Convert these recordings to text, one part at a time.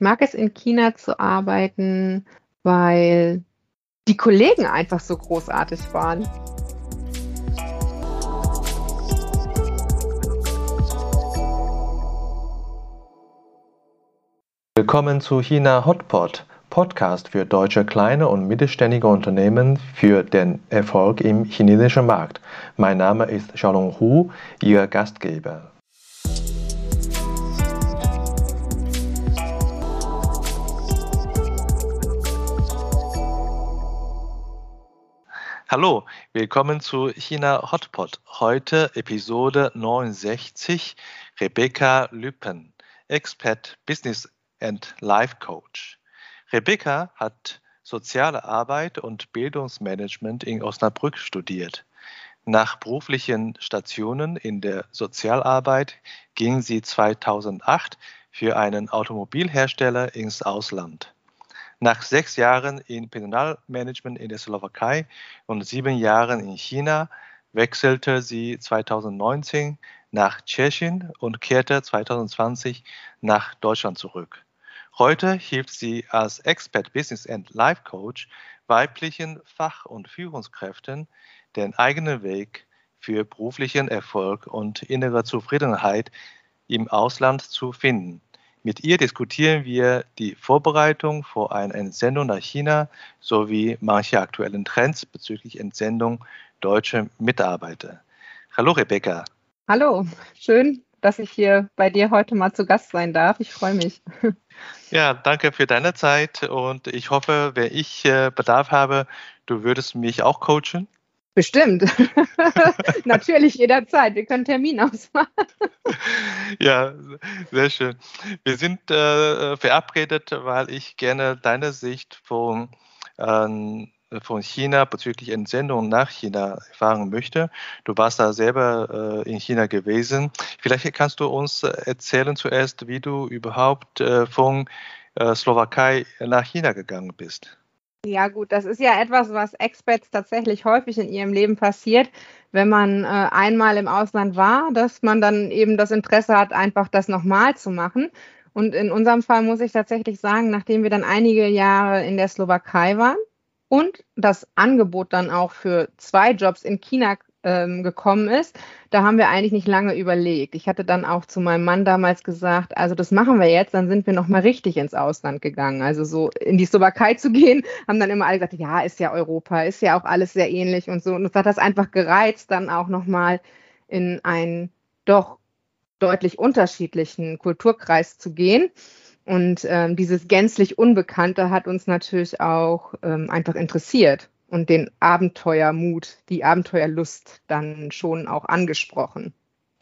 Ich mag es in China zu arbeiten, weil die Kollegen einfach so großartig waren. Willkommen zu China Hotpot, Podcast für deutsche kleine und mittelständige Unternehmen für den Erfolg im chinesischen Markt. Mein Name ist Xiaolong Hu, Ihr Gastgeber. Hallo, willkommen zu China Hotpot. Heute Episode 69. Rebecca Lüppen, Expert Business and Life Coach. Rebecca hat Soziale Arbeit und Bildungsmanagement in Osnabrück studiert. Nach beruflichen Stationen in der Sozialarbeit ging sie 2008 für einen Automobilhersteller ins Ausland. Nach sechs Jahren in Personalmanagement in der Slowakei und sieben Jahren in China wechselte sie 2019 nach Tschechien und kehrte 2020 nach Deutschland zurück. Heute hilft sie als Expert Business and Life Coach weiblichen Fach- und Führungskräften, den eigenen Weg für beruflichen Erfolg und innere Zufriedenheit im Ausland zu finden. Mit ihr diskutieren wir die Vorbereitung vor einer Entsendung nach China sowie manche aktuellen Trends bezüglich Entsendung deutscher Mitarbeiter. Hallo Rebecca. Hallo, schön, dass ich hier bei dir heute mal zu Gast sein darf. Ich freue mich. Ja, danke für deine Zeit und ich hoffe, wenn ich äh, Bedarf habe, du würdest mich auch coachen. Bestimmt. Natürlich jederzeit. Wir können Termin ausmachen. ja, sehr schön. Wir sind äh, verabredet, weil ich gerne deine Sicht von, äh, von China bezüglich Entsendung nach China erfahren möchte. Du warst da selber äh, in China gewesen. Vielleicht kannst du uns erzählen zuerst, wie du überhaupt äh, von äh, Slowakei nach China gegangen bist. Ja, gut, das ist ja etwas, was Expats tatsächlich häufig in ihrem Leben passiert, wenn man äh, einmal im Ausland war, dass man dann eben das Interesse hat, einfach das nochmal zu machen. Und in unserem Fall muss ich tatsächlich sagen, nachdem wir dann einige Jahre in der Slowakei waren und das Angebot dann auch für zwei Jobs in China ähm, gekommen ist, da haben wir eigentlich nicht lange überlegt. Ich hatte dann auch zu meinem Mann damals gesagt, also das machen wir jetzt, dann sind wir nochmal richtig ins Ausland gegangen. Also so in die Slowakei zu gehen, haben dann immer alle gesagt, ja, ist ja Europa, ist ja auch alles sehr ähnlich und so. Und uns hat das einfach gereizt, dann auch nochmal in einen doch deutlich unterschiedlichen Kulturkreis zu gehen. Und ähm, dieses gänzlich Unbekannte hat uns natürlich auch ähm, einfach interessiert und den Abenteuermut, die Abenteuerlust dann schon auch angesprochen.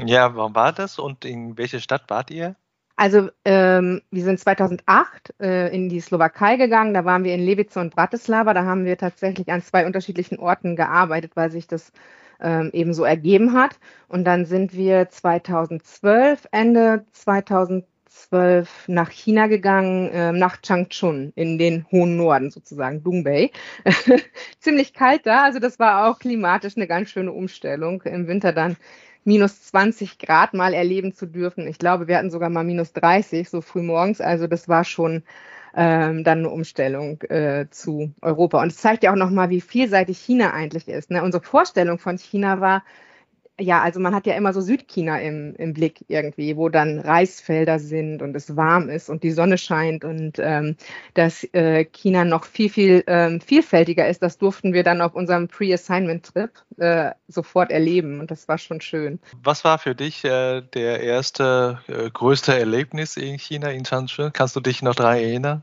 Ja, wann war das und in welche Stadt wart ihr? Also ähm, wir sind 2008 äh, in die Slowakei gegangen, da waren wir in Levice und Bratislava, da haben wir tatsächlich an zwei unterschiedlichen Orten gearbeitet, weil sich das ähm, eben so ergeben hat. Und dann sind wir 2012, Ende 2012, 2012 nach China gegangen, äh, nach Changchun in den hohen Norden sozusagen, Dongbei. Ziemlich kalt da, also das war auch klimatisch eine ganz schöne Umstellung. Im Winter dann minus 20 Grad mal erleben zu dürfen. Ich glaube, wir hatten sogar mal minus 30 so früh morgens. Also das war schon ähm, dann eine Umstellung äh, zu Europa. Und es zeigt ja auch nochmal, wie vielseitig China eigentlich ist. Ne? Unsere Vorstellung von China war, ja, also man hat ja immer so Südchina im, im Blick irgendwie, wo dann Reisfelder sind und es warm ist und die Sonne scheint und ähm, dass äh, China noch viel, viel ähm, vielfältiger ist. Das durften wir dann auf unserem Pre-Assignment-Trip äh, sofort erleben und das war schon schön. Was war für dich äh, der erste äh, größte Erlebnis in China, in Changchun? Kannst du dich noch daran erinnern?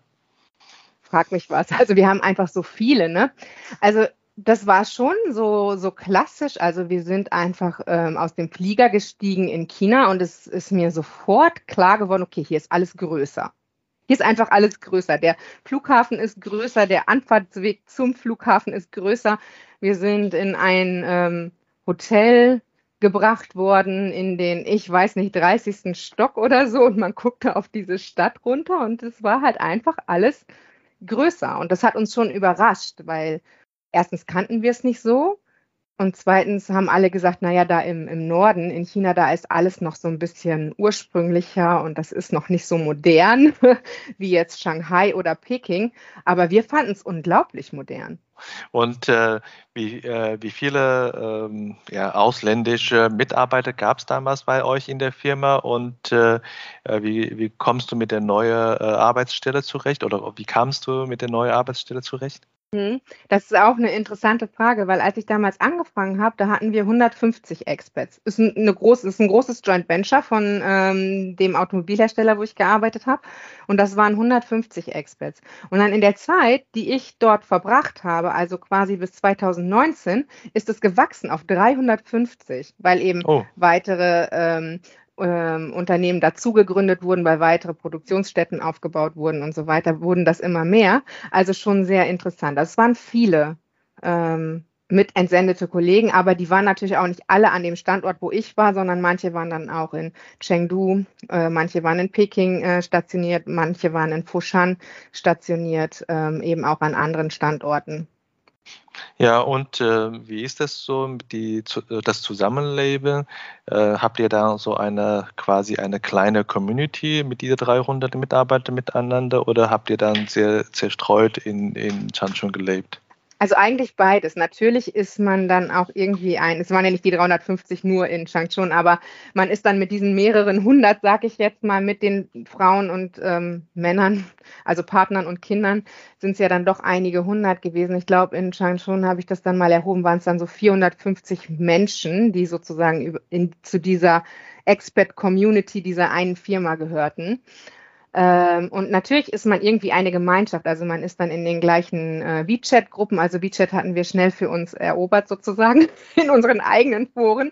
Frag mich was. Also wir haben einfach so viele, ne? Also das war schon so, so klassisch. Also wir sind einfach ähm, aus dem Flieger gestiegen in China und es ist mir sofort klar geworden, okay, hier ist alles größer. Hier ist einfach alles größer. Der Flughafen ist größer, der Anfahrtsweg zum Flughafen ist größer. Wir sind in ein ähm, Hotel gebracht worden in den, ich weiß nicht, 30. Stock oder so und man guckte auf diese Stadt runter und es war halt einfach alles größer. Und das hat uns schon überrascht, weil erstens kannten wir es nicht so. Und zweitens haben alle gesagt, naja, da im, im Norden, in China, da ist alles noch so ein bisschen ursprünglicher und das ist noch nicht so modern wie jetzt Shanghai oder Peking. Aber wir fanden es unglaublich modern. Und äh, wie, äh, wie viele ähm, ja, ausländische Mitarbeiter gab es damals bei euch in der Firma und äh, äh wie, wie kommst du mit der neuen äh, Arbeitsstelle zurecht oder wie kamst du mit der neuen Arbeitsstelle zurecht? Mhm. Das ist auch eine interessante Frage, weil als ich damals angefangen habe, da hatten wir 150 Expats. Ist ein, eine groß, ist ein großes Joint Venture von ähm, dem Automobilhersteller, wo ich gearbeitet habe. Und das waren 150 Expats. Und dann in der Zeit, die ich dort verbracht habe, also quasi bis 2019, ist es gewachsen auf 350, weil eben oh. weitere ähm, ähm, Unternehmen dazu gegründet wurden, weil weitere Produktionsstätten aufgebaut wurden und so weiter, wurden das immer mehr. Also schon sehr interessant. Es waren viele ähm, mit entsendete Kollegen, aber die waren natürlich auch nicht alle an dem Standort, wo ich war, sondern manche waren dann auch in Chengdu, äh, manche waren in Peking äh, stationiert, manche waren in Foshan stationiert, ähm, eben auch an anderen Standorten. Ja, und äh, wie ist das so, die, äh, das Zusammenleben? Äh, habt ihr da so eine quasi eine kleine Community mit diesen 300 Mitarbeitern miteinander oder habt ihr dann sehr zerstreut in, in Changchun gelebt? Also eigentlich beides. Natürlich ist man dann auch irgendwie ein, es waren ja nicht die 350 nur in Changchun, aber man ist dann mit diesen mehreren hundert, sag ich jetzt mal, mit den Frauen und ähm, Männern, also Partnern und Kindern, sind es ja dann doch einige hundert gewesen. Ich glaube, in Changchun habe ich das dann mal erhoben, waren es dann so 450 Menschen, die sozusagen in, zu dieser Expat-Community dieser einen Firma gehörten. Ähm, und natürlich ist man irgendwie eine Gemeinschaft. Also man ist dann in den gleichen äh, WeChat-Gruppen. Also WeChat hatten wir schnell für uns erobert sozusagen in unseren eigenen Foren.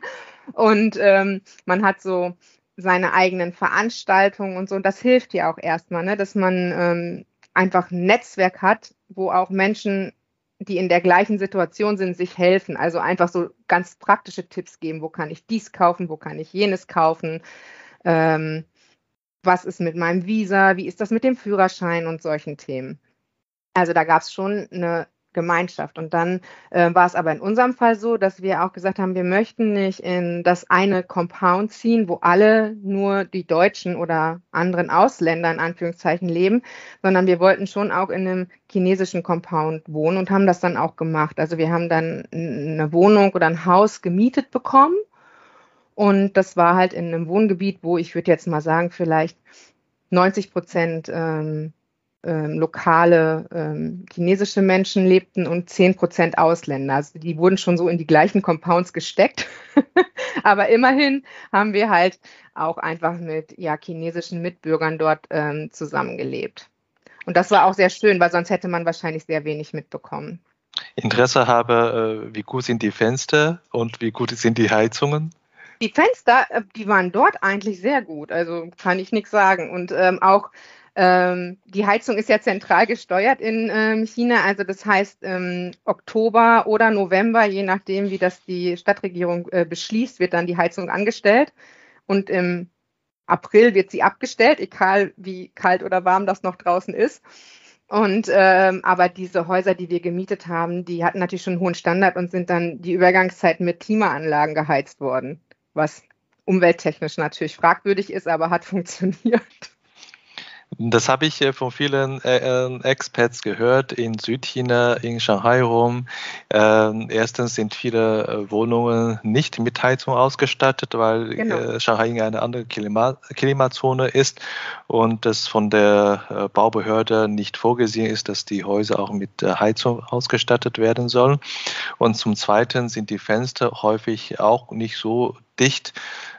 Und ähm, man hat so seine eigenen Veranstaltungen und so. Und das hilft ja auch erstmal, ne? dass man ähm, einfach ein Netzwerk hat, wo auch Menschen, die in der gleichen Situation sind, sich helfen. Also einfach so ganz praktische Tipps geben. Wo kann ich dies kaufen? Wo kann ich jenes kaufen? Ähm, was ist mit meinem Visa, wie ist das mit dem Führerschein und solchen Themen. Also da gab es schon eine Gemeinschaft. Und dann äh, war es aber in unserem Fall so, dass wir auch gesagt haben, wir möchten nicht in das eine Compound ziehen, wo alle nur die Deutschen oder anderen Ausländer in Anführungszeichen leben, sondern wir wollten schon auch in einem chinesischen Compound wohnen und haben das dann auch gemacht. Also wir haben dann eine Wohnung oder ein Haus gemietet bekommen und das war halt in einem Wohngebiet, wo ich würde jetzt mal sagen, vielleicht 90 Prozent ähm, ähm, lokale ähm, chinesische Menschen lebten und 10 Prozent Ausländer. Also die wurden schon so in die gleichen Compounds gesteckt. Aber immerhin haben wir halt auch einfach mit ja, chinesischen Mitbürgern dort ähm, zusammengelebt. Und das war auch sehr schön, weil sonst hätte man wahrscheinlich sehr wenig mitbekommen. Interesse habe, äh, wie gut sind die Fenster und wie gut sind die Heizungen? Die Fenster, äh, die waren dort eigentlich sehr gut, also kann ich nichts sagen. Und ähm, auch ähm, die Heizung ist ja zentral gesteuert in ähm, China, also das heißt ähm, Oktober oder November, je nachdem, wie das die Stadtregierung äh, beschließt, wird dann die Heizung angestellt und im April wird sie abgestellt, egal wie kalt oder warm das noch draußen ist. Und ähm, aber diese Häuser, die wir gemietet haben, die hatten natürlich schon einen hohen Standard und sind dann die Übergangszeit mit Klimaanlagen geheizt worden was umwelttechnisch natürlich fragwürdig ist, aber hat funktioniert. Das habe ich von vielen äh, äh, Expats gehört in Südchina, in Shanghai rum. Ähm, erstens sind viele äh, Wohnungen nicht mit Heizung ausgestattet, weil genau. Shanghai eine andere Klima Klimazone ist und es von der Baubehörde nicht vorgesehen ist, dass die Häuser auch mit Heizung ausgestattet werden sollen. Und zum Zweiten sind die Fenster häufig auch nicht so dicht.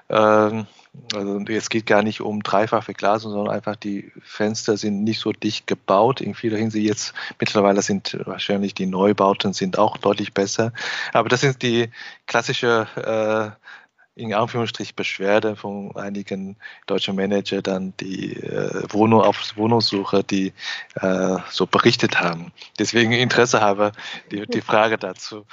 Ähm, also es geht gar nicht um Dreifachverglasung, sondern einfach die Fenster sind nicht so dicht gebaut. In vieler Hinsicht jetzt mittlerweile sind wahrscheinlich die Neubauten sind auch deutlich besser. Aber das sind die klassische äh, in Anführungsstrich Beschwerde von einigen deutschen Manager dann die äh, Wohnung auf Wohnungssuche, die äh, so berichtet haben. Deswegen Interesse habe die, die Frage dazu.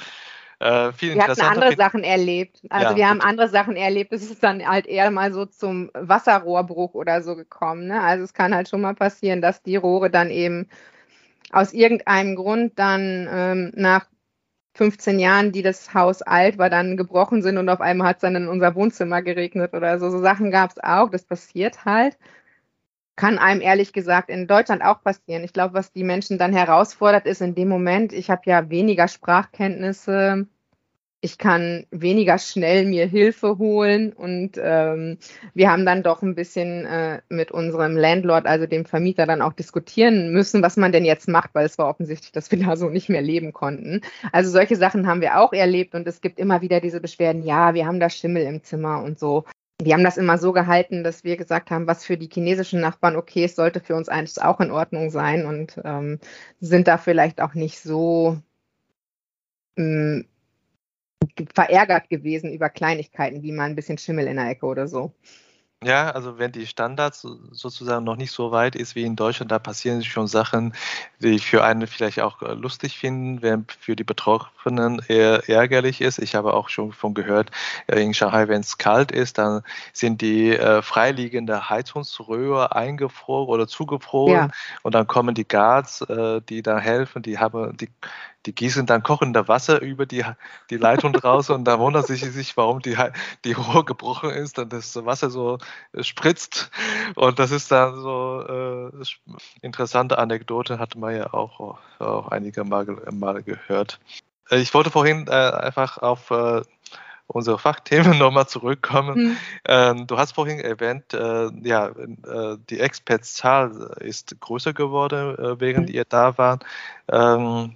Äh, viel wir hatten andere Sachen erlebt. Also ja, wir haben bitte. andere Sachen erlebt. Es ist dann halt eher mal so zum Wasserrohrbruch oder so gekommen. Ne? Also es kann halt schon mal passieren, dass die Rohre dann eben aus irgendeinem Grund dann ähm, nach 15 Jahren, die das Haus alt war, dann gebrochen sind und auf einmal hat es dann in unser Wohnzimmer geregnet oder so. So Sachen gab es auch, das passiert halt. Kann einem ehrlich gesagt in Deutschland auch passieren. Ich glaube, was die Menschen dann herausfordert, ist in dem Moment, ich habe ja weniger Sprachkenntnisse, ich kann weniger schnell mir Hilfe holen und ähm, wir haben dann doch ein bisschen äh, mit unserem Landlord, also dem Vermieter, dann auch diskutieren müssen, was man denn jetzt macht, weil es war offensichtlich, dass wir da so nicht mehr leben konnten. Also solche Sachen haben wir auch erlebt und es gibt immer wieder diese Beschwerden, ja, wir haben da Schimmel im Zimmer und so. Wir haben das immer so gehalten, dass wir gesagt haben, was für die chinesischen Nachbarn okay ist, sollte für uns eigentlich auch in Ordnung sein und ähm, sind da vielleicht auch nicht so mm, verärgert gewesen über Kleinigkeiten, wie mal ein bisschen Schimmel in der Ecke oder so. Ja, also wenn die Standards sozusagen noch nicht so weit ist wie in Deutschland, da passieren schon Sachen, die für einen vielleicht auch äh, lustig finden, während für die Betroffenen eher ärgerlich ist. Ich habe auch schon von gehört, äh, in Shanghai, wenn es kalt ist, dann sind die äh, freiliegende Heizungsröhre eingefroren oder zugefroren ja. und dann kommen die Guards, äh, die da helfen, die haben die die gießen dann kochende Wasser über die, die Leitung raus und da wundern sie sich, warum die, die Rohr gebrochen ist und das Wasser so spritzt. Und das ist dann so äh, interessante Anekdote, hat man ja auch, auch einige Mal, Mal gehört. Äh, ich wollte vorhin äh, einfach auf äh, unsere Fachthemen nochmal zurückkommen. Hm. Ähm, du hast vorhin erwähnt, äh, ja, äh, die Expertszahl ist größer geworden, äh, während hm. ihr da wart. Ähm,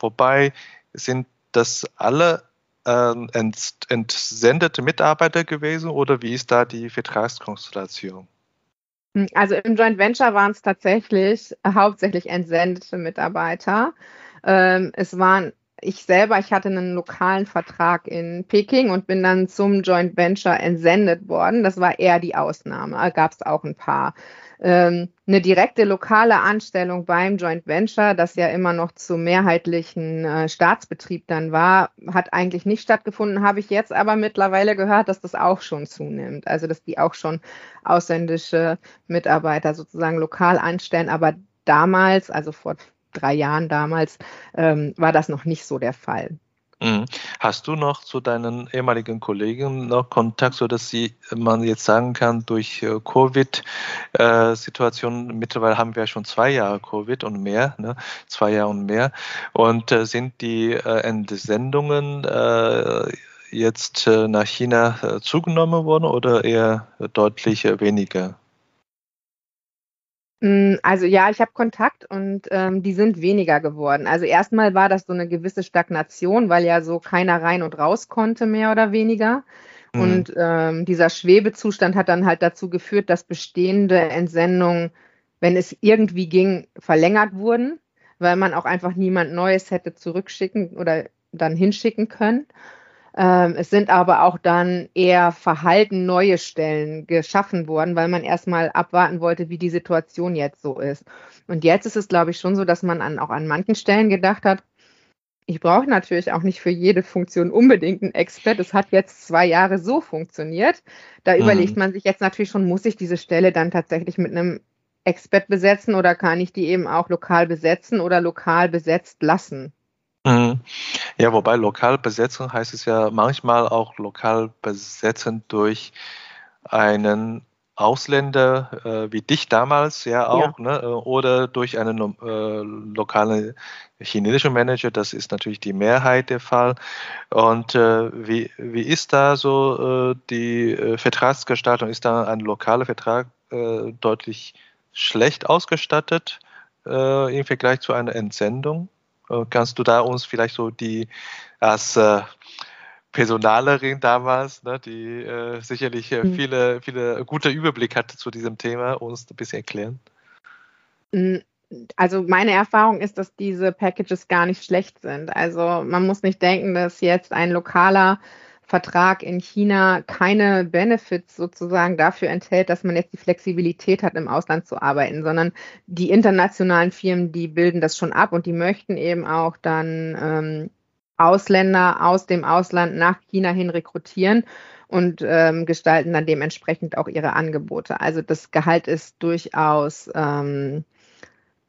Wobei sind das alle ähm, ent, entsendete Mitarbeiter gewesen oder wie ist da die Vertragskonstellation? Also im Joint Venture waren es tatsächlich hauptsächlich entsendete Mitarbeiter. Ähm, es waren ich selber, ich hatte einen lokalen Vertrag in Peking und bin dann zum Joint Venture entsendet worden. Das war eher die Ausnahme. Da gab es auch ein paar ähm, eine direkte lokale Anstellung beim Joint Venture, das ja immer noch zum mehrheitlichen äh, Staatsbetrieb dann war, hat eigentlich nicht stattgefunden, habe ich jetzt aber mittlerweile gehört, dass das auch schon zunimmt. Also dass die auch schon ausländische Mitarbeiter sozusagen lokal anstellen. Aber damals, also vor drei Jahren damals, ähm, war das noch nicht so der Fall. Mhm. Hast du noch zu deinen ehemaligen Kollegen noch Kontakt, sodass sie, man jetzt sagen kann, durch äh, Covid-Situation, äh, mittlerweile haben wir schon zwei Jahre Covid und mehr, ne? zwei Jahre und mehr, und äh, sind die Entsendungen jetzt nach China zugenommen worden oder eher deutlich weniger? Hm, also ja, ich habe Kontakt und ähm, die sind weniger geworden. Also erstmal war das so eine gewisse Stagnation, weil ja so keiner rein und raus konnte, mehr oder weniger. Mhm. Und ähm, dieser Schwebezustand hat dann halt dazu geführt, dass bestehende Entsendungen, wenn es irgendwie ging, verlängert wurden, weil man auch einfach niemand Neues hätte zurückschicken oder dann hinschicken können. Ähm, es sind aber auch dann eher verhalten neue Stellen geschaffen worden, weil man erstmal abwarten wollte, wie die Situation jetzt so ist. Und jetzt ist es, glaube ich, schon so, dass man an, auch an manchen Stellen gedacht hat, ich brauche natürlich auch nicht für jede Funktion unbedingt einen Expert. Es hat jetzt zwei Jahre so funktioniert. Da mhm. überlegt man sich jetzt natürlich schon, muss ich diese Stelle dann tatsächlich mit einem Expert besetzen oder kann ich die eben auch lokal besetzen oder lokal besetzt lassen? Mhm. Ja, wobei lokal besetzen heißt es ja manchmal auch lokal besetzen durch einen Ausländer äh, wie dich damals ja auch, ja. Ne, äh, oder durch einen äh, lokalen chinesischen Manager, das ist natürlich die Mehrheit der Fall. Und äh, wie, wie ist da so äh, die äh, Vertragsgestaltung? Ist da ein lokaler Vertrag deutlich schlecht ausgestattet im Vergleich zu einer Entsendung? Äh, kannst du da uns vielleicht so die als äh, Personalerin damals, ne, die äh, sicherlich äh, mhm. viele, viele gute Überblick hatte zu diesem Thema, uns ein bisschen erklären? Also meine Erfahrung ist, dass diese Packages gar nicht schlecht sind. Also man muss nicht denken, dass jetzt ein lokaler Vertrag in China keine Benefits sozusagen dafür enthält, dass man jetzt die Flexibilität hat, im Ausland zu arbeiten, sondern die internationalen Firmen, die bilden das schon ab und die möchten eben auch dann ähm, Ausländer aus dem Ausland nach China hin rekrutieren und ähm, gestalten dann dementsprechend auch ihre Angebote. Also das Gehalt ist durchaus ähm,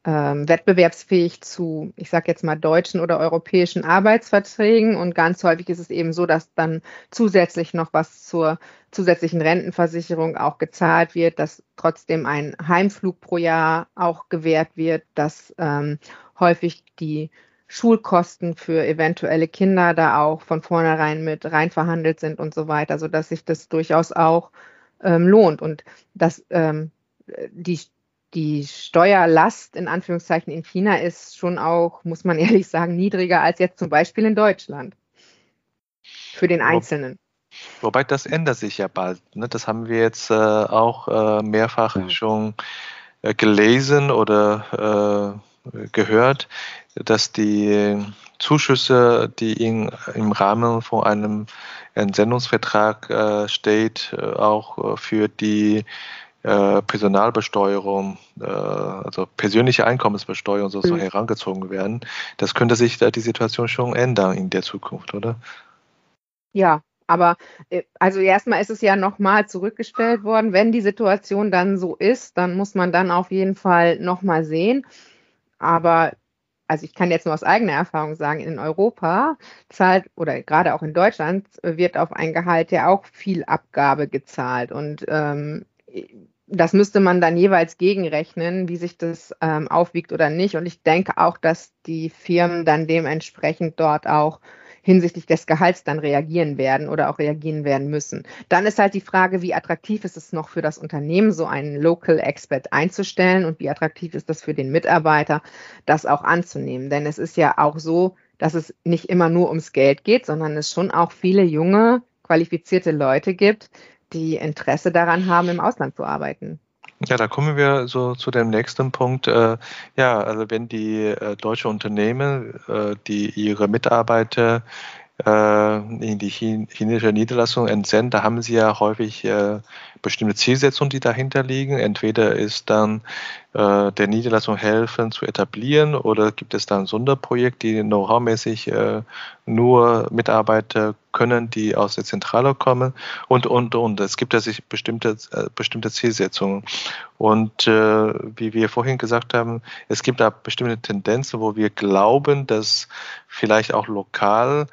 ähm, wettbewerbsfähig zu, ich sage jetzt mal, deutschen oder europäischen Arbeitsverträgen. Und ganz häufig ist es eben so, dass dann zusätzlich noch was zur zusätzlichen Rentenversicherung auch gezahlt wird, dass trotzdem ein Heimflug pro Jahr auch gewährt wird, dass ähm, häufig die Schulkosten für eventuelle Kinder da auch von vornherein mit rein verhandelt sind und so weiter, sodass sich das durchaus auch ähm, lohnt und dass ähm, die die Steuerlast in Anführungszeichen in China ist schon auch, muss man ehrlich sagen, niedriger als jetzt zum Beispiel in Deutschland. Für den Einzelnen. Wobei das ändert sich ja bald. Ne? Das haben wir jetzt äh, auch äh, mehrfach ja. schon äh, gelesen oder äh, gehört, dass die Zuschüsse, die in, im Rahmen von einem Entsendungsvertrag äh, steht, äh, auch für die äh, Personalbesteuerung, äh, also persönliche Einkommensbesteuerung so, so mhm. herangezogen werden. Das könnte sich da die Situation schon ändern in der Zukunft, oder? Ja, aber äh, also erstmal ist es ja nochmal zurückgestellt worden. Wenn die Situation dann so ist, dann muss man dann auf jeden Fall nochmal sehen. Aber also ich kann jetzt nur aus eigener Erfahrung sagen, in Europa zahlt oder gerade auch in Deutschland wird auf ein Gehalt ja auch viel Abgabe gezahlt. Und ähm, das müsste man dann jeweils gegenrechnen, wie sich das ähm, aufwiegt oder nicht. Und ich denke auch, dass die Firmen dann dementsprechend dort auch hinsichtlich des Gehalts dann reagieren werden oder auch reagieren werden müssen. Dann ist halt die Frage, wie attraktiv ist es noch für das Unternehmen, so einen Local Expert einzustellen und wie attraktiv ist das für den Mitarbeiter, das auch anzunehmen. Denn es ist ja auch so, dass es nicht immer nur ums Geld geht, sondern es schon auch viele junge, qualifizierte Leute gibt, die Interesse daran haben, im Ausland zu arbeiten. Ja, da kommen wir so zu dem nächsten Punkt. Äh, ja, also wenn die äh, deutsche Unternehmen, äh, die ihre Mitarbeiter in die chinesische Niederlassung entsenden, da haben sie ja häufig bestimmte Zielsetzungen, die dahinter liegen. Entweder ist dann äh, der Niederlassung helfen zu etablieren oder gibt es dann Sonderprojekte, die know-how-mäßig nur Mitarbeiter können, die aus der Zentrale kommen und, und, und. Es gibt ja sich bestimmte, bestimmte Zielsetzungen. Und äh, wie wir vorhin gesagt haben, es gibt da bestimmte Tendenzen, wo wir glauben, dass vielleicht auch lokal äh,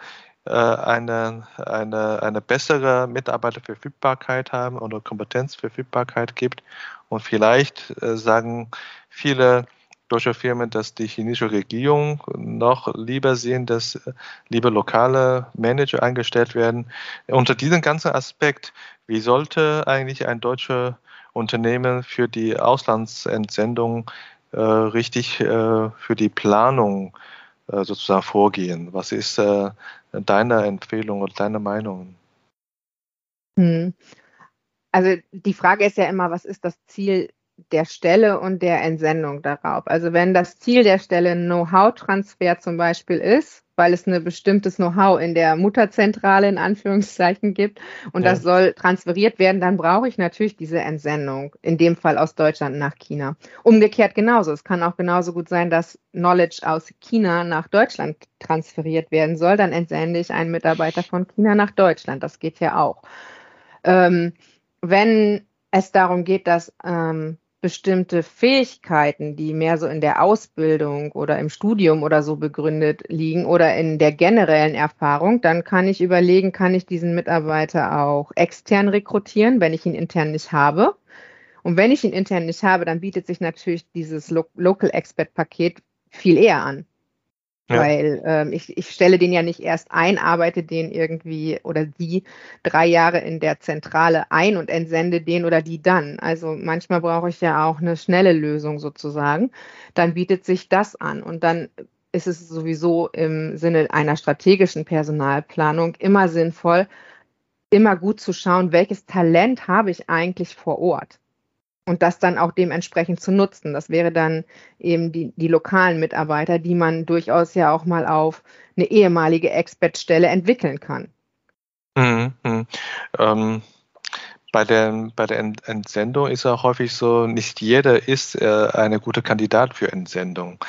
eine, eine, eine bessere Mitarbeiterverfügbarkeit haben oder Kompetenzverfügbarkeit gibt. Und vielleicht äh, sagen viele deutsche Firmen, dass die chinesische Regierung noch lieber sehen, dass äh, lieber lokale Manager eingestellt werden. Unter diesem ganzen Aspekt, wie sollte eigentlich ein deutsches Unternehmen für die Auslandsentsendung äh, richtig äh, für die Planung äh, sozusagen vorgehen? Was ist äh, deine Empfehlung und deine Meinung? Hm. Also die Frage ist ja immer, was ist das Ziel der Stelle und der Entsendung darauf? Also wenn das Ziel der Stelle Know-how-Transfer zum Beispiel ist, weil es ein bestimmtes Know-how in der Mutterzentrale in Anführungszeichen gibt und ja. das soll transferiert werden, dann brauche ich natürlich diese Entsendung, in dem Fall aus Deutschland nach China. Umgekehrt genauso. Es kann auch genauso gut sein, dass Knowledge aus China nach Deutschland transferiert werden soll. Dann entsende ich einen Mitarbeiter von China nach Deutschland. Das geht ja auch. Ähm, wenn es darum geht, dass ähm, bestimmte Fähigkeiten, die mehr so in der Ausbildung oder im Studium oder so begründet liegen oder in der generellen Erfahrung, dann kann ich überlegen, kann ich diesen Mitarbeiter auch extern rekrutieren, wenn ich ihn intern nicht habe. Und wenn ich ihn intern nicht habe, dann bietet sich natürlich dieses Local Expert Paket viel eher an. Ja. Weil ähm, ich, ich stelle den ja nicht erst ein, arbeite den irgendwie oder die drei Jahre in der Zentrale ein und entsende den oder die dann. Also manchmal brauche ich ja auch eine schnelle Lösung sozusagen. Dann bietet sich das an und dann ist es sowieso im Sinne einer strategischen Personalplanung immer sinnvoll, immer gut zu schauen, welches Talent habe ich eigentlich vor Ort und das dann auch dementsprechend zu nutzen. Das wäre dann eben die, die lokalen Mitarbeiter, die man durchaus ja auch mal auf eine ehemalige Expertstelle entwickeln kann. Mhm, mh. ähm, bei der, bei der Entsendung ist auch häufig so, nicht jeder ist äh, eine gute Kandidat für Entsendung.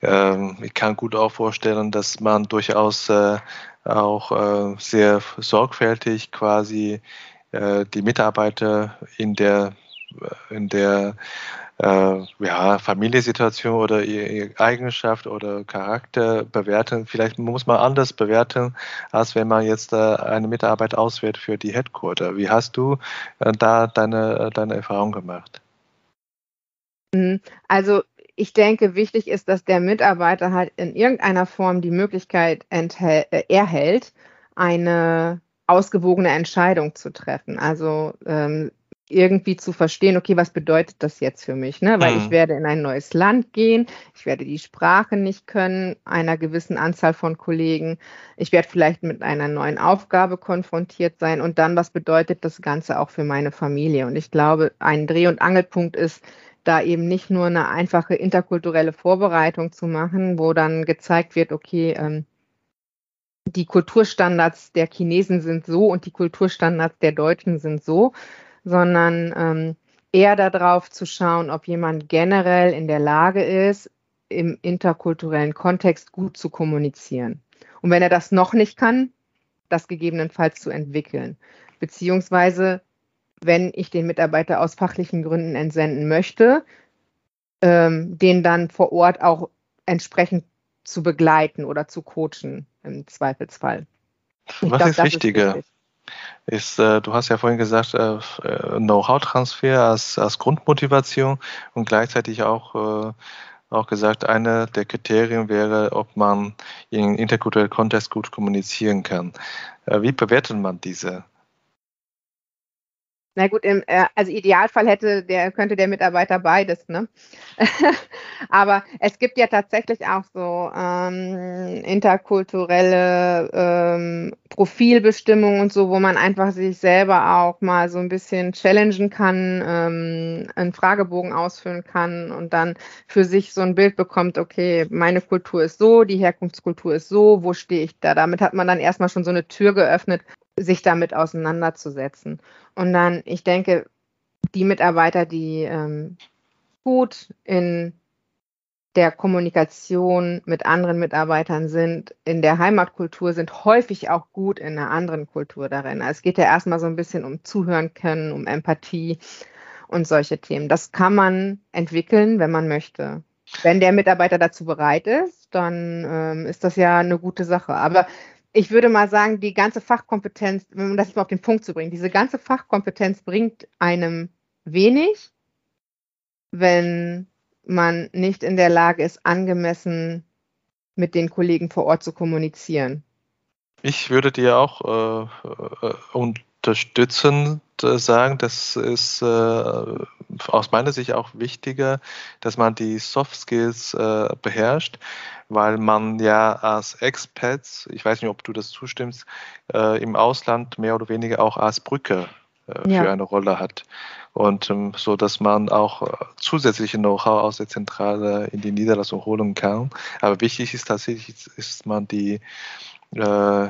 Ähm, ich kann gut auch vorstellen, dass man durchaus äh, auch äh, sehr sorgfältig quasi äh, die Mitarbeiter in der in der äh, ja, Familiensituation oder ihre Eigenschaft oder Charakter bewerten. Vielleicht muss man anders bewerten, als wenn man jetzt äh, eine Mitarbeit auswählt für die Headquarter. Wie hast du äh, da deine, deine Erfahrung gemacht? Mhm. Also ich denke, wichtig ist, dass der Mitarbeiter halt in irgendeiner Form die Möglichkeit äh, erhält, eine ausgewogene Entscheidung zu treffen. Also ähm, irgendwie zu verstehen, okay, was bedeutet das jetzt für mich? Ne? Weil mhm. ich werde in ein neues Land gehen, ich werde die Sprache nicht können, einer gewissen Anzahl von Kollegen, ich werde vielleicht mit einer neuen Aufgabe konfrontiert sein und dann, was bedeutet das Ganze auch für meine Familie? Und ich glaube, ein Dreh- und Angelpunkt ist, da eben nicht nur eine einfache interkulturelle Vorbereitung zu machen, wo dann gezeigt wird, okay, ähm, die Kulturstandards der Chinesen sind so und die Kulturstandards der Deutschen sind so, sondern ähm, eher darauf zu schauen, ob jemand generell in der Lage ist, im interkulturellen Kontext gut zu kommunizieren. Und wenn er das noch nicht kann, das gegebenenfalls zu entwickeln. Beziehungsweise wenn ich den Mitarbeiter aus fachlichen Gründen entsenden möchte, ähm, den dann vor Ort auch entsprechend zu begleiten oder zu coachen im Zweifelsfall. Ich Was glaub, ist wichtiger? Ist, ist äh, du hast ja vorhin gesagt, äh, äh, Know-how-Transfer als, als Grundmotivation und gleichzeitig auch, äh, auch gesagt, eine der Kriterien wäre, ob man in interkulturellen Kontext gut kommunizieren kann. Äh, wie bewertet man diese? Na gut, im, äh, also Idealfall hätte der, könnte der Mitarbeiter beides, ne? Aber es gibt ja tatsächlich auch so ähm, interkulturelle ähm, Profilbestimmungen und so, wo man einfach sich selber auch mal so ein bisschen challengen kann, ähm, einen Fragebogen ausfüllen kann und dann für sich so ein Bild bekommt, okay, meine Kultur ist so, die Herkunftskultur ist so, wo stehe ich da? Damit hat man dann erstmal schon so eine Tür geöffnet, sich damit auseinanderzusetzen. Und dann, ich denke, die Mitarbeiter, die ähm, gut in der Kommunikation mit anderen Mitarbeitern sind, in der Heimatkultur sind häufig auch gut in einer anderen Kultur darin. Also es geht ja erstmal so ein bisschen um Zuhören können, um Empathie und solche Themen. Das kann man entwickeln, wenn man möchte. Wenn der Mitarbeiter dazu bereit ist, dann ähm, ist das ja eine gute Sache. Aber ich würde mal sagen, die ganze Fachkompetenz, um das mal auf den Punkt zu bringen, diese ganze Fachkompetenz bringt einem wenig, wenn man nicht in der Lage ist, angemessen mit den Kollegen vor Ort zu kommunizieren. Ich würde dir auch äh, äh unterstützend äh, sagen, das ist äh, aus meiner Sicht auch wichtiger, dass man die Soft Skills äh, beherrscht, weil man ja als Expats, ich weiß nicht, ob du das zustimmst, äh, im Ausland mehr oder weniger auch als Brücke äh, ja. für eine Rolle hat. Und ähm, so, dass man auch äh, zusätzliche Know-how aus der Zentrale in die Niederlassung holen kann. Aber wichtig ist tatsächlich, ist man die äh,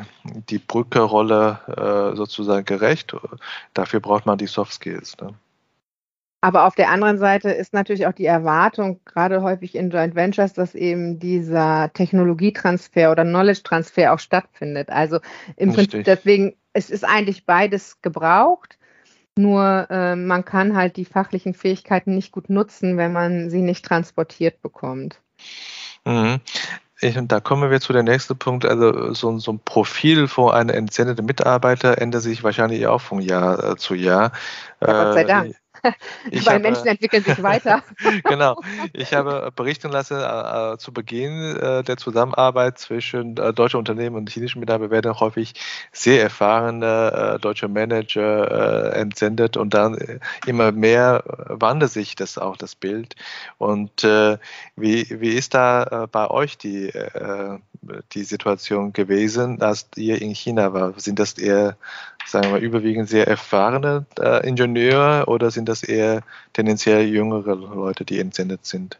die Brücke-Rolle äh, sozusagen gerecht. Dafür braucht man die Soft Skills. Ne? Aber auf der anderen Seite ist natürlich auch die Erwartung, gerade häufig in Joint Ventures, dass eben dieser Technologietransfer oder Knowledge-Transfer auch stattfindet. Also im Richtig. Prinzip deswegen, es ist eigentlich beides gebraucht. Nur äh, man kann halt die fachlichen Fähigkeiten nicht gut nutzen, wenn man sie nicht transportiert bekommt. Mhm. Ich, und da kommen wir zu dem nächsten Punkt. Also so, so ein Profil von einem entsendeten Mitarbeiter ändert sich wahrscheinlich auch von Jahr äh, zu Jahr. Ja, Gott sei äh, Dank. Ich Weil habe, Menschen entwickeln sich weiter. genau. Ich habe berichten lassen, äh, zu Beginn äh, der Zusammenarbeit zwischen äh, deutschen Unternehmen und chinesischen Mitarbeitern werden häufig sehr erfahrene äh, deutsche Manager äh, entsendet und dann äh, immer mehr wandelt sich das auch, das Bild. Und wie, wie ist da bei euch die, die Situation gewesen, als ihr in China war? Sind das eher sagen wir mal, überwiegend sehr erfahrene äh, Ingenieure oder sind das eher tendenziell jüngere Leute, die entsendet sind?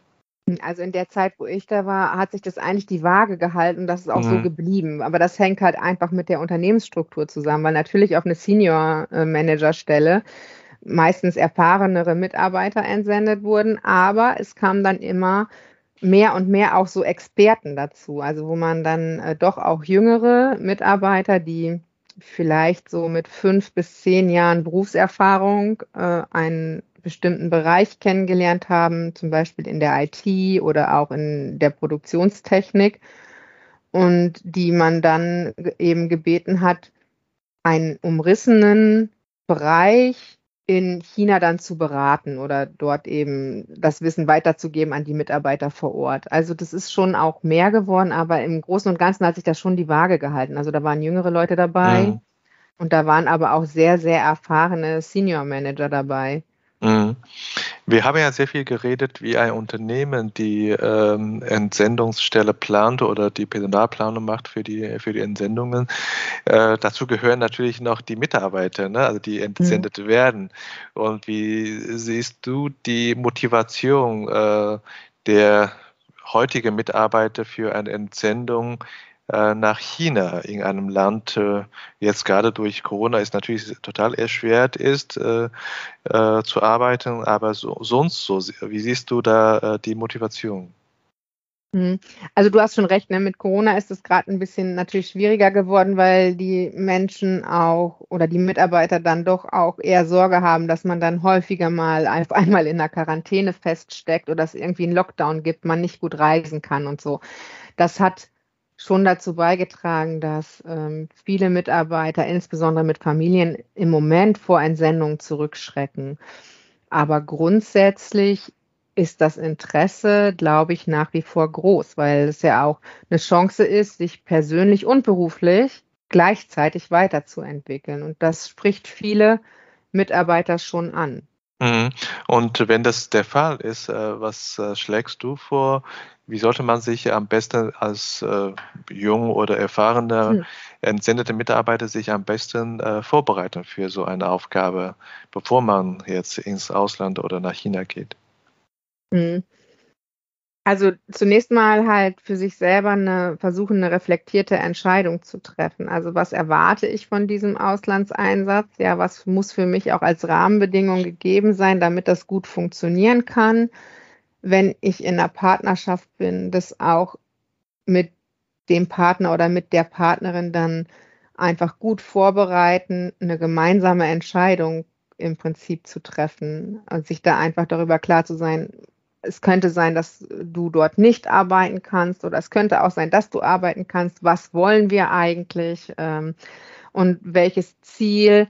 Also in der Zeit, wo ich da war, hat sich das eigentlich die Waage gehalten und das ist auch mhm. so geblieben. Aber das hängt halt einfach mit der Unternehmensstruktur zusammen, weil natürlich auf eine Senior-Manager-Stelle meistens erfahrenere Mitarbeiter entsendet wurden, aber es kam dann immer mehr und mehr auch so Experten dazu, also wo man dann äh, doch auch jüngere Mitarbeiter, die vielleicht so mit fünf bis zehn Jahren Berufserfahrung äh, einen bestimmten Bereich kennengelernt haben, zum Beispiel in der IT oder auch in der Produktionstechnik. Und die man dann eben gebeten hat, einen umrissenen Bereich in China dann zu beraten oder dort eben das Wissen weiterzugeben an die Mitarbeiter vor Ort. Also das ist schon auch mehr geworden, aber im Großen und Ganzen hat sich das schon die Waage gehalten. Also da waren jüngere Leute dabei mhm. und da waren aber auch sehr, sehr erfahrene Senior Manager dabei. Mhm. Wir haben ja sehr viel geredet, wie ein Unternehmen die ähm, Entsendungsstelle plant oder die Personalplanung macht für die, für die Entsendungen. Äh, dazu gehören natürlich noch die Mitarbeiter, ne? also die entsendet mhm. werden. Und wie siehst du die Motivation äh, der heutigen Mitarbeiter für eine Entsendung äh, nach China, in einem Land, äh, jetzt gerade durch Corona ist natürlich total erschwert ist, äh, zu arbeiten, aber so, sonst so, wie siehst du da die Motivation? Mhm. Also du hast schon recht, ne? mit Corona ist es gerade ein bisschen natürlich schwieriger geworden, weil die Menschen auch oder die Mitarbeiter dann doch auch eher Sorge haben, dass man dann häufiger mal auf einmal in der Quarantäne feststeckt oder es irgendwie einen Lockdown gibt, man nicht gut reisen kann und so. Das hat schon dazu beigetragen, dass ähm, viele Mitarbeiter, insbesondere mit Familien, im Moment vor Entsendungen zurückschrecken. Aber grundsätzlich ist das Interesse, glaube ich, nach wie vor groß, weil es ja auch eine Chance ist, sich persönlich und beruflich gleichzeitig weiterzuentwickeln. Und das spricht viele Mitarbeiter schon an. Mhm. Und wenn das der Fall ist, äh, was äh, schlägst du vor? Wie sollte man sich am besten als äh, jung oder erfahrener hm. entsendete Mitarbeiter sich am besten vorbereiten für so eine Aufgabe, bevor man jetzt ins Ausland oder nach China geht? Hm. Also zunächst mal halt für sich selber eine, versuchen, eine reflektierte Entscheidung zu treffen. Also was erwarte ich von diesem Auslandseinsatz? Ja, was muss für mich auch als Rahmenbedingung gegeben sein, damit das gut funktionieren kann? Wenn ich in einer Partnerschaft bin, das auch mit dem Partner oder mit der Partnerin dann einfach gut vorbereiten, eine gemeinsame Entscheidung im Prinzip zu treffen und sich da einfach darüber klar zu sein, es könnte sein, dass du dort nicht arbeiten kannst oder es könnte auch sein, dass du arbeiten kannst. Was wollen wir eigentlich ähm, und welches Ziel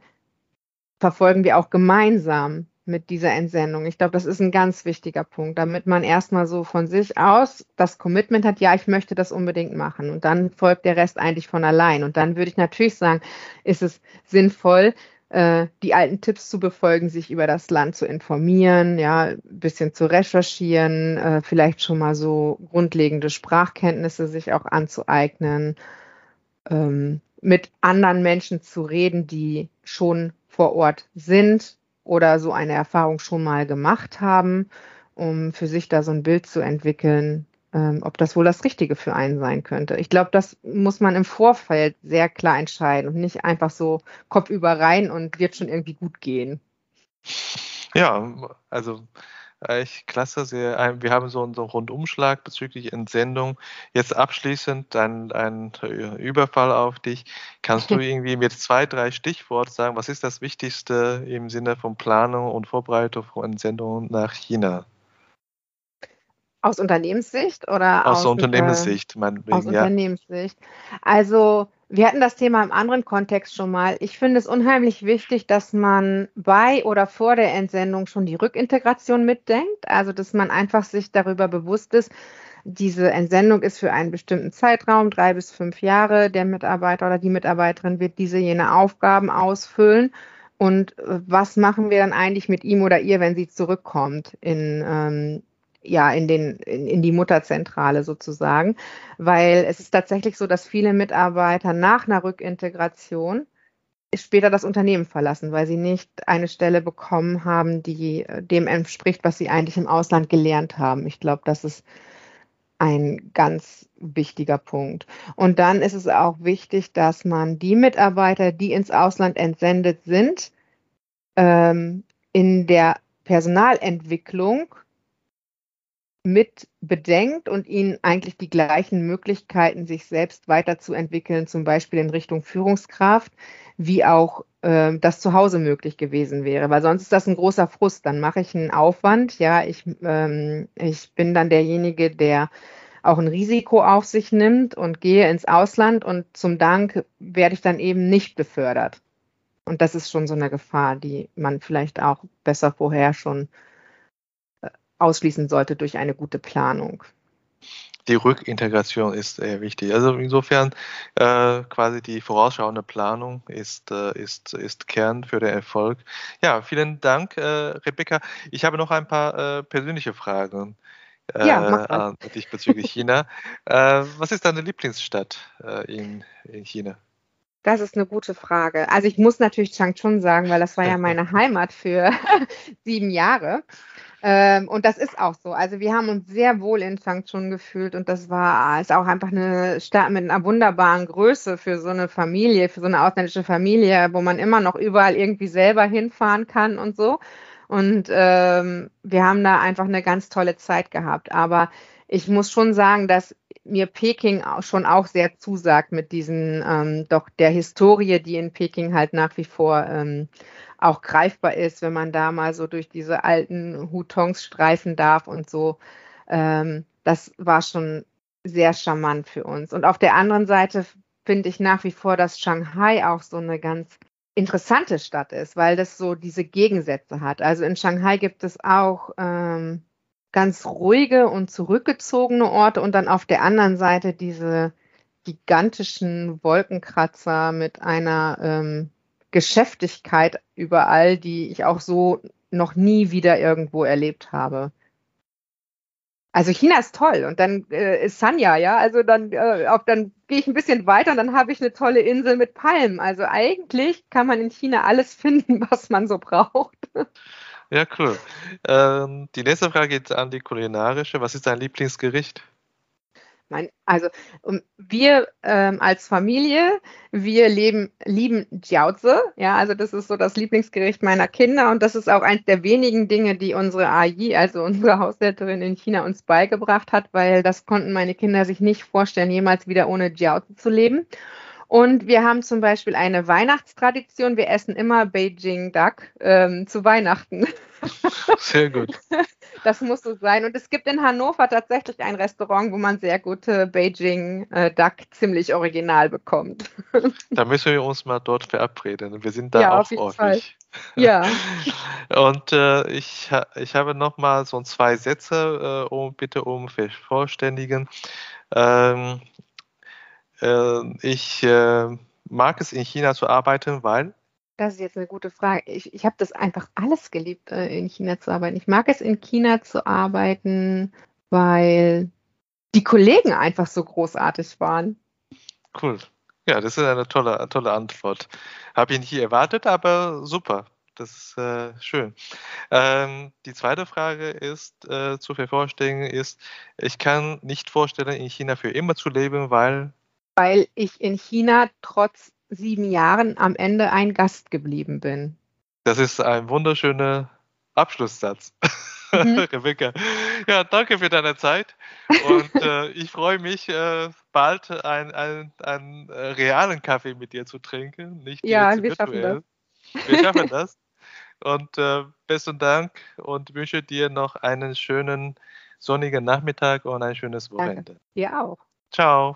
verfolgen wir auch gemeinsam mit dieser Entsendung? Ich glaube, das ist ein ganz wichtiger Punkt, damit man erstmal so von sich aus das Commitment hat, ja, ich möchte das unbedingt machen und dann folgt der Rest eigentlich von allein. Und dann würde ich natürlich sagen, ist es sinnvoll, äh, die alten Tipps zu befolgen, sich über das Land zu informieren, ja, ein bisschen zu recherchieren, äh, vielleicht schon mal so grundlegende Sprachkenntnisse sich auch anzueignen, ähm, mit anderen Menschen zu reden, die schon vor Ort sind oder so eine Erfahrung schon mal gemacht haben, um für sich da so ein Bild zu entwickeln, ähm, ob das wohl das Richtige für einen sein könnte. Ich glaube, das muss man im Vorfeld sehr klar entscheiden und nicht einfach so kopfüber rein und wird schon irgendwie gut gehen. Ja, also echt klasse. Sehr, wir haben so einen, so Rundumschlag bezüglich Entsendung. Jetzt abschließend ein, ein Überfall auf dich. Kannst du irgendwie mit zwei, drei Stichworten sagen, was ist das Wichtigste im Sinne von Planung und Vorbereitung von Entsendungen nach China? Aus Unternehmenssicht oder aus, aus Unternehmenssicht, meinetwegen, aus ja. Unternehmenssicht. Also wir hatten das Thema im anderen Kontext schon mal. Ich finde es unheimlich wichtig, dass man bei oder vor der Entsendung schon die Rückintegration mitdenkt. Also dass man einfach sich darüber bewusst ist, diese Entsendung ist für einen bestimmten Zeitraum, drei bis fünf Jahre. Der Mitarbeiter oder die Mitarbeiterin wird diese jene Aufgaben ausfüllen. Und äh, was machen wir dann eigentlich mit ihm oder ihr, wenn sie zurückkommt in, ähm, ja, in, den, in, in die Mutterzentrale sozusagen, weil es ist tatsächlich so, dass viele Mitarbeiter nach einer Rückintegration später das Unternehmen verlassen, weil sie nicht eine Stelle bekommen haben, die äh, dem entspricht, was sie eigentlich im Ausland gelernt haben. Ich glaube, das ist ein ganz wichtiger Punkt. Und dann ist es auch wichtig, dass man die Mitarbeiter, die ins Ausland entsendet sind, ähm, in der Personalentwicklung mit bedenkt und ihnen eigentlich die gleichen Möglichkeiten, sich selbst weiterzuentwickeln, zum Beispiel in Richtung Führungskraft, wie auch äh, das zu Hause möglich gewesen wäre. Weil sonst ist das ein großer Frust. Dann mache ich einen Aufwand. Ja, ich, ähm, ich bin dann derjenige, der auch ein Risiko auf sich nimmt und gehe ins Ausland und zum Dank werde ich dann eben nicht befördert. Und das ist schon so eine Gefahr, die man vielleicht auch besser vorher schon ausschließen sollte durch eine gute Planung. Die Rückintegration ist sehr wichtig. Also insofern äh, quasi die vorausschauende Planung ist, äh, ist, ist Kern für den Erfolg. Ja, vielen Dank, äh, Rebecca. Ich habe noch ein paar äh, persönliche Fragen äh, ja, an dich bezüglich China. was ist deine Lieblingsstadt in, in China? Das ist eine gute Frage. Also ich muss natürlich Changchun sagen, weil das war ja meine Heimat für sieben Jahre. Ähm, und das ist auch so. Also wir haben uns sehr wohl in Changchun gefühlt und das war ist auch einfach eine Stadt mit einer wunderbaren Größe für so eine Familie, für so eine ausländische Familie, wo man immer noch überall irgendwie selber hinfahren kann und so. Und ähm, wir haben da einfach eine ganz tolle Zeit gehabt. Aber ich muss schon sagen, dass mir Peking auch schon auch sehr zusagt mit diesen ähm, doch der Historie, die in Peking halt nach wie vor ähm, auch greifbar ist, wenn man da mal so durch diese alten Hutongs streifen darf und so. Ähm, das war schon sehr charmant für uns. Und auf der anderen Seite finde ich nach wie vor, dass Shanghai auch so eine ganz interessante Stadt ist, weil das so diese Gegensätze hat. Also in Shanghai gibt es auch ähm, ganz ruhige und zurückgezogene Orte und dann auf der anderen Seite diese gigantischen Wolkenkratzer mit einer ähm, Geschäftigkeit überall, die ich auch so noch nie wieder irgendwo erlebt habe. Also China ist toll und dann äh, ist Sanya, ja, also dann, äh, auch, dann gehe ich ein bisschen weiter und dann habe ich eine tolle Insel mit Palmen. Also eigentlich kann man in China alles finden, was man so braucht. Ja, cool. Ähm, die nächste Frage geht an die kulinarische. Was ist dein Lieblingsgericht? Mein, also wir ähm, als Familie, wir leben, lieben Jiaozi. Ja, also das ist so das Lieblingsgericht meiner Kinder und das ist auch eines der wenigen Dinge, die unsere AI, also unsere Haushälterin in China, uns beigebracht hat, weil das konnten meine Kinder sich nicht vorstellen, jemals wieder ohne Jiaozi zu leben. Und wir haben zum Beispiel eine Weihnachtstradition. Wir essen immer Beijing Duck ähm, zu Weihnachten. Sehr gut. Das muss so sein. Und es gibt in Hannover tatsächlich ein Restaurant, wo man sehr gute Beijing äh, Duck ziemlich original bekommt. Da müssen wir uns mal dort verabreden. Wir sind da ja, auch häufig. Ja. Und äh, ich, ich habe noch mal so zwei Sätze, äh, um, bitte um vervollständigen. Ähm, äh, ich äh, mag es in China zu arbeiten, weil. Das ist jetzt eine gute Frage. Ich, ich habe das einfach alles geliebt, äh, in China zu arbeiten. Ich mag es in China zu arbeiten, weil die Kollegen einfach so großartig waren. Cool. Ja, das ist eine tolle, tolle Antwort. Habe ich nicht erwartet, aber super. Das ist äh, schön. Ähm, die zweite Frage ist äh, zu vervollständigen ist, ich kann nicht vorstellen, in China für immer zu leben, weil weil ich in China trotz sieben Jahren am Ende ein Gast geblieben bin. Das ist ein wunderschöner Abschlusssatz. Mhm. Rebecca. Ja, danke für deine Zeit. Und äh, ich freue mich, äh, bald einen ein, äh, realen Kaffee mit dir zu trinken. Nicht ja, wir schaffen das. Wir schaffen das. Und äh, besten Dank und wünsche dir noch einen schönen sonnigen Nachmittag und ein schönes Wochenende. Danke. Dir auch. Ciao.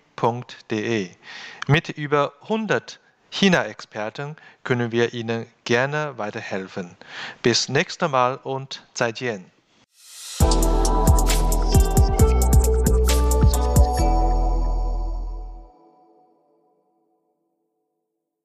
china.de. Mit über 100 China-Experten können wir Ihnen gerne weiterhelfen. Bis nächstes Mal und 再见.